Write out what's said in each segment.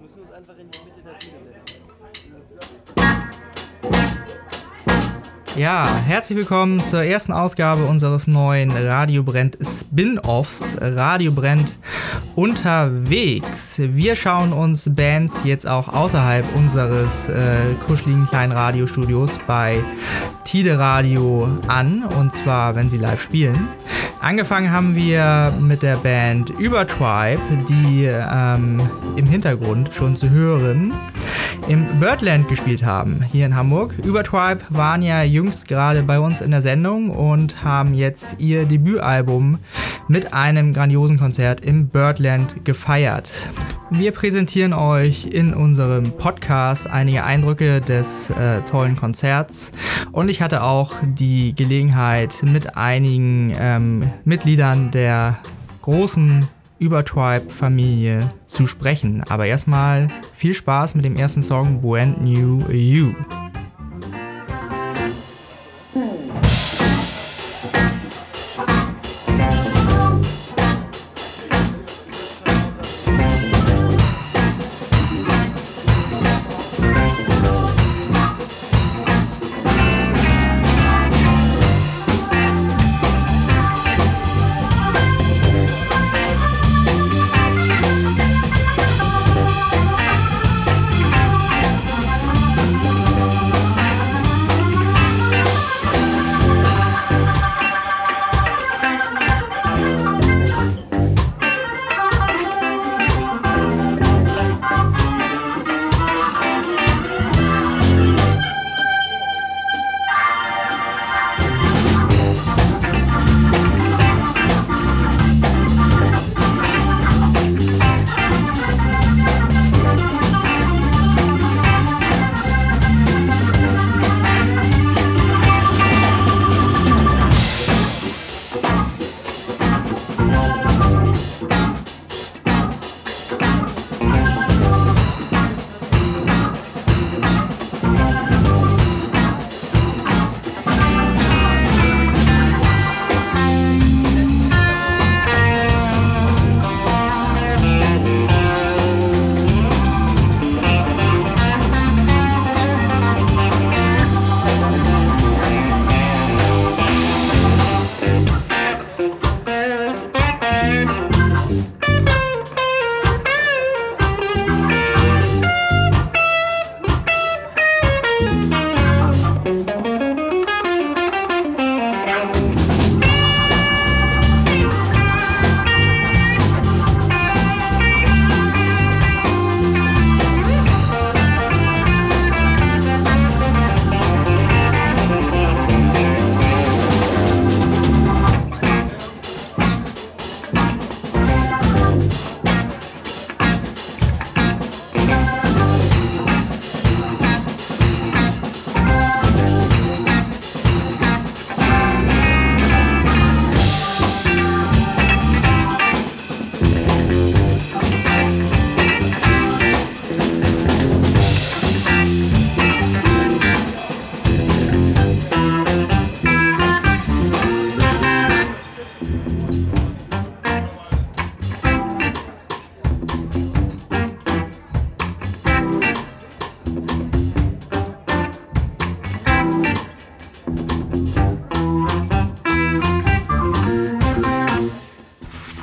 Jetzt müssen wir uns einfach in die Mitte der Bühne setzen. Ja, herzlich willkommen zur ersten Ausgabe unseres neuen Radio Brennt Spin-Offs. Radio Brennt unterwegs. Wir schauen uns Bands jetzt auch außerhalb unseres äh, kuscheligen kleinen Radiostudios bei Tide Radio an. Und zwar, wenn sie live spielen. Angefangen haben wir mit der Band Übertribe, die ähm, im Hintergrund schon zu hören im Birdland gespielt haben, hier in Hamburg. Übertribe waren ja jüngst gerade bei uns in der Sendung und haben jetzt ihr Debütalbum mit einem grandiosen Konzert im Birdland gefeiert. Wir präsentieren euch in unserem Podcast einige Eindrücke des äh, tollen Konzerts und ich hatte auch die Gelegenheit mit einigen ähm, Mitgliedern der großen Übertribe-Familie zu sprechen. Aber erstmal viel Spaß mit dem ersten Song Brand New You.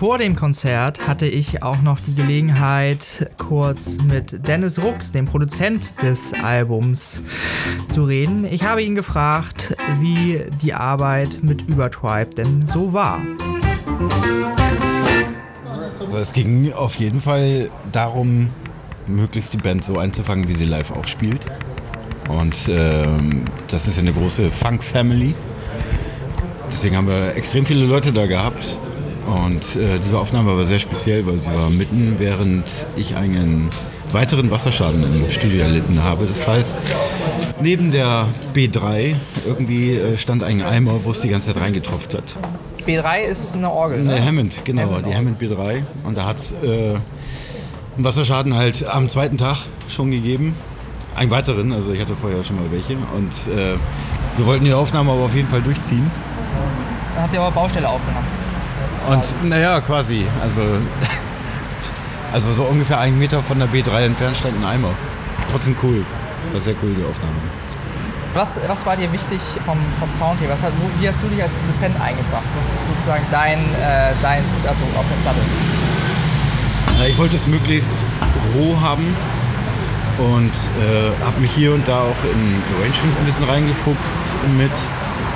Vor dem Konzert hatte ich auch noch die Gelegenheit, kurz mit Dennis Rux, dem Produzent des Albums, zu reden. Ich habe ihn gefragt, wie die Arbeit mit Übertribe denn so war. Also es ging auf jeden Fall darum, möglichst die Band so einzufangen, wie sie live auch spielt. Und ähm, das ist eine große Funk-Family. Deswegen haben wir extrem viele Leute da gehabt. Und äh, diese Aufnahme war sehr speziell, weil sie war mitten, während ich einen weiteren Wasserschaden im Studio erlitten habe. Das heißt, neben der B3 irgendwie äh, stand ein Eimer, wo es die ganze Zeit reingetropft hat. B3 ist eine Orgel, ne? Eine Hammond, genau, Hammond die Hammond B3. Und da hat es äh, einen Wasserschaden halt am zweiten Tag schon gegeben. Einen weiteren, also ich hatte vorher schon mal welche. Und äh, wir wollten die Aufnahme aber auf jeden Fall durchziehen. Dann habt ihr aber Baustelle aufgenommen. Und naja, quasi. Also Also so ungefähr einen Meter von der B3 entfernt stand ein Eimer. Trotzdem cool. War sehr cool, die Aufnahme. Was, was war dir wichtig vom, vom Sound her? Was hat, wie hast du dich als Produzent eingebracht? Was ist sozusagen dein, äh, dein Fußabdruck auf der Platte? Ja, Ich wollte es möglichst roh haben und äh, habe mich hier und da auch in Arrangements ein bisschen reingefuchst mit,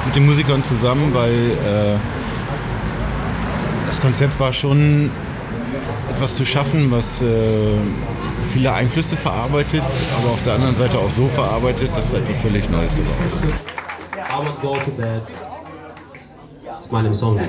mit den Musikern zusammen, weil äh, das Konzept war schon etwas zu schaffen, was äh, viele Einflüsse verarbeitet, aber auf der anderen Seite auch so verarbeitet, dass da etwas völlig Neues dabei ist. I Song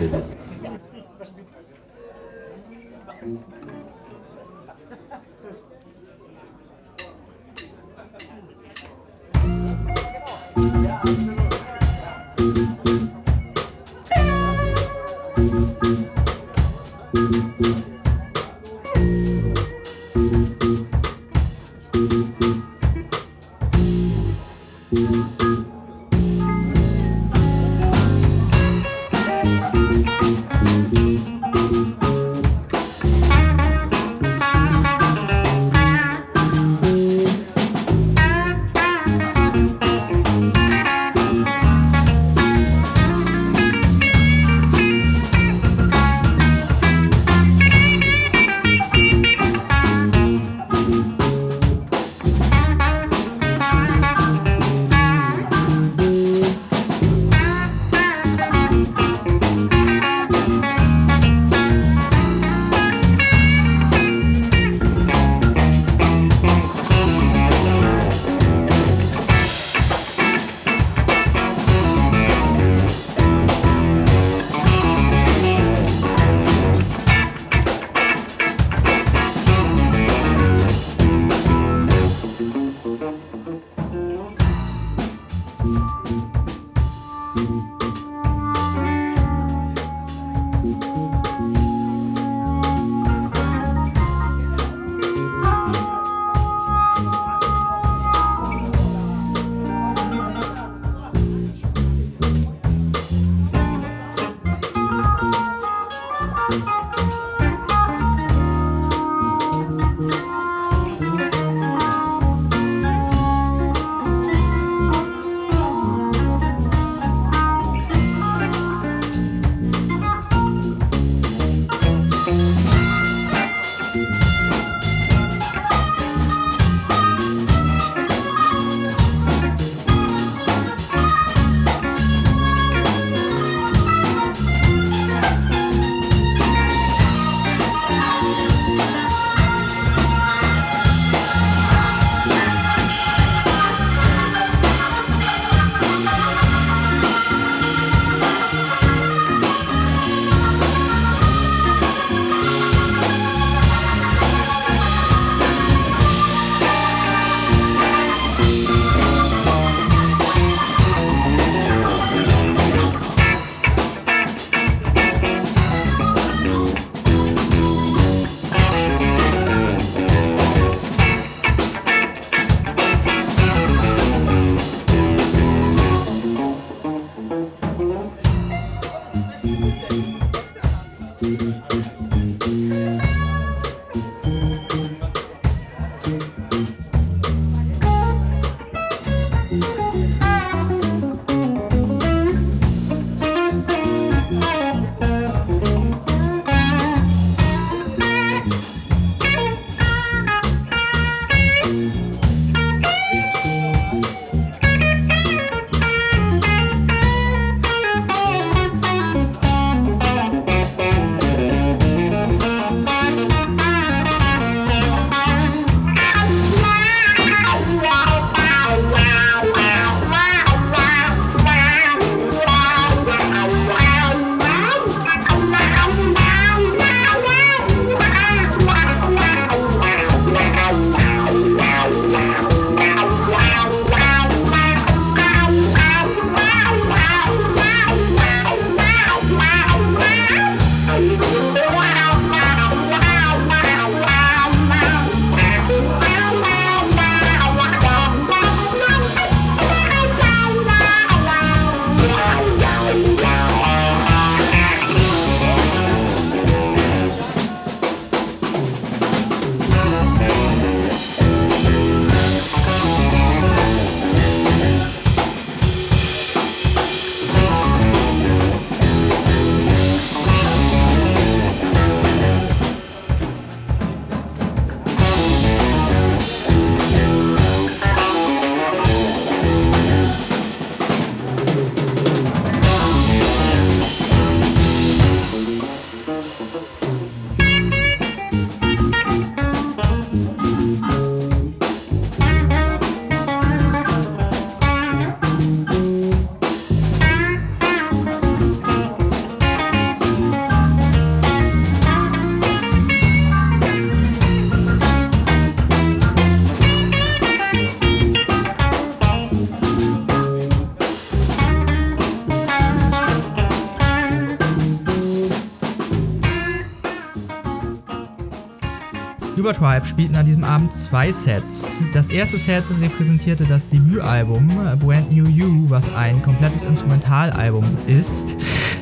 Übertribe spielten an diesem Abend zwei Sets. Das erste Set repräsentierte das Debütalbum Brand New You, was ein komplettes Instrumentalalbum ist.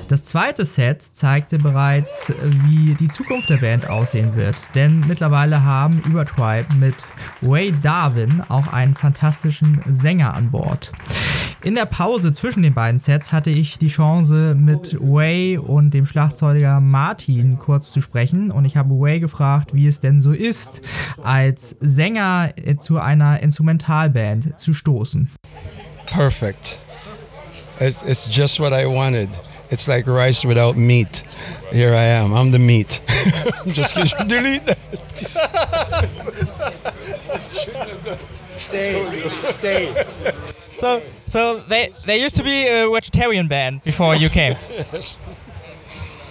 Das zweite Set zeigte bereits, wie die Zukunft der Band aussehen wird, denn mittlerweile haben Übertribe mit Ray Darwin auch einen fantastischen Sänger an Bord. In der Pause zwischen den beiden Sets hatte ich die Chance, mit Way und dem Schlagzeuger Martin kurz zu sprechen und ich habe Way gefragt, wie es denn so ist, als Sänger zu einer Instrumentalband zu stoßen. Perfect. It's, it's just what I wanted. It's like rice without meat. Here I am. I'm the meat. I'm just kidding. Delete that. Stay, stay. So, so they, they used to be a vegetarian band before you came.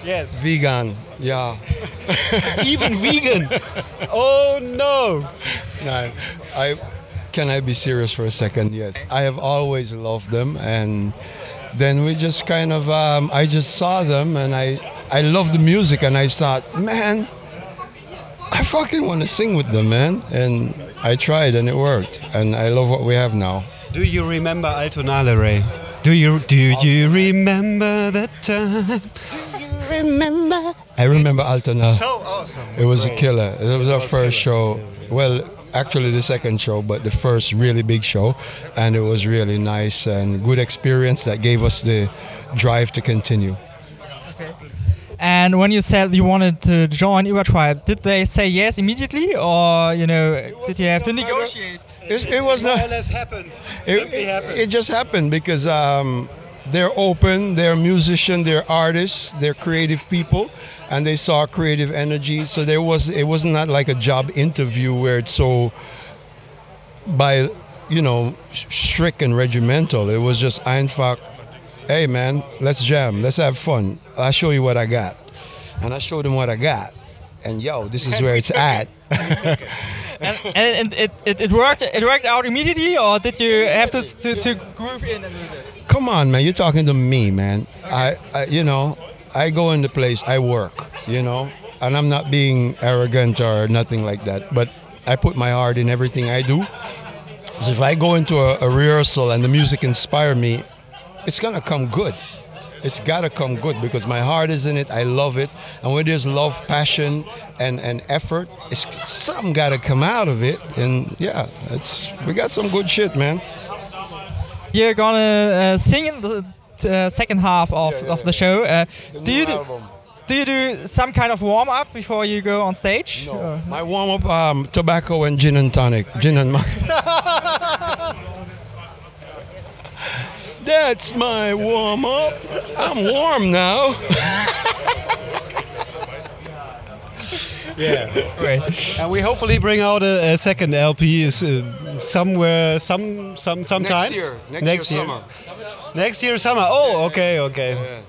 Yes. Vegan. Yeah. Even vegan. Oh no. No, I can I be serious for a second? Yes, I have always loved them, and then we just kind of um, I just saw them, and I I loved the music, and I thought, man, I fucking want to sing with them, man, and I tried, and it worked, and I love what we have now. Do you remember Altonale, Ray? Do you do you remember that time? Do you remember? I remember Altona. So awesome. It was a killer. It was our first show. Well, actually the second show, but the first really big show, and it was really nice and good experience that gave us the drive to continue. And when you said you wanted to join Übertribe, did they say yes immediately, or you know, did you have to negotiate? It, it was not. less happened. It, it, happened. it just happened because um, they're open, they're musicians, they're artists, they're creative people, and they saw creative energy. So there was it was not like a job interview where it's so by you know strict and regimental. It was just einfach, hey man, let's jam, let's have fun. I'll show you what I got, and I showed them what I got, and yo, this is where it's at. and, and it, it, it worked it worked out immediately, or did you have to to, to groove in a little bit? Come on, man. You're talking to me, man. I, I, you know, I go in the place, I work, you know, and I'm not being arrogant or nothing like that. But I put my heart in everything I do. So if I go into a, a rehearsal and the music inspire me, it's gonna come good. It's gotta come good because my heart is in it. I love it, and when there's love, passion, and, and effort, it's something gotta come out of it. And yeah, it's we got some good shit, man. You're gonna uh, sing in the uh, second half of, Yeah, yeah, of the show. Uh, do you do, album. do you do some kind of warm up before you go on stage? No. Or- My warm up um, tobacco and gin and tonic. Gin and tonic. That's my warm up. I'm warm now. Yeah. Great. And we hopefully bring out a, a second LP is, uh, somewhere, some, some, sometime. Next year. Next, year, summer. Next year summer. Oh, okay, okay.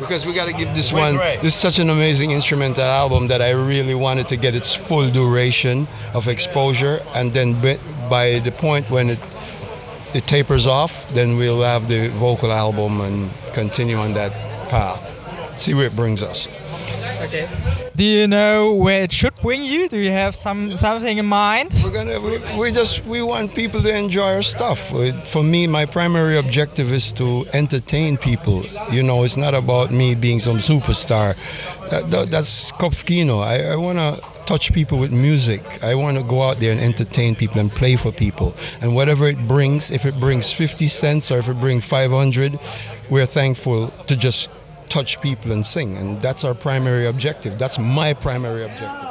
Because we got to give this With one. Ray. This is such an amazing instrumental album that I really wanted to get its full duration of exposure, and then by the point when it it tapers off, then we'll have the vocal album and continue on that path. See where it brings us. Okay. Do you know where it should bring you? Do you have some something in mind? We're gonna we, we just we want people to enjoy our stuff. For me, my primary objective is to entertain people. You know, it's not about me being some superstar. That, that, that's Kopfkino. I, I want to touch people with music. I want to go out there and entertain people and play for people. And whatever it brings, if it brings 50 cents or if it brings 500, we're thankful to just touch people and sing. And that's our primary objective. That's my primary objective.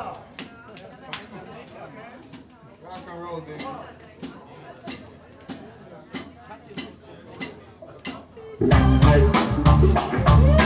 Ran out mama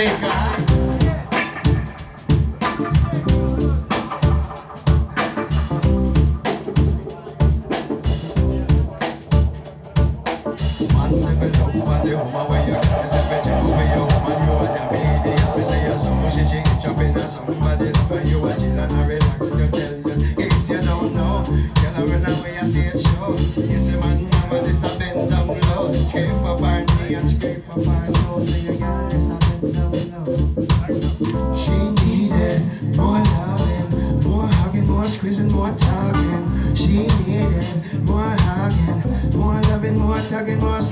maker. stuck in my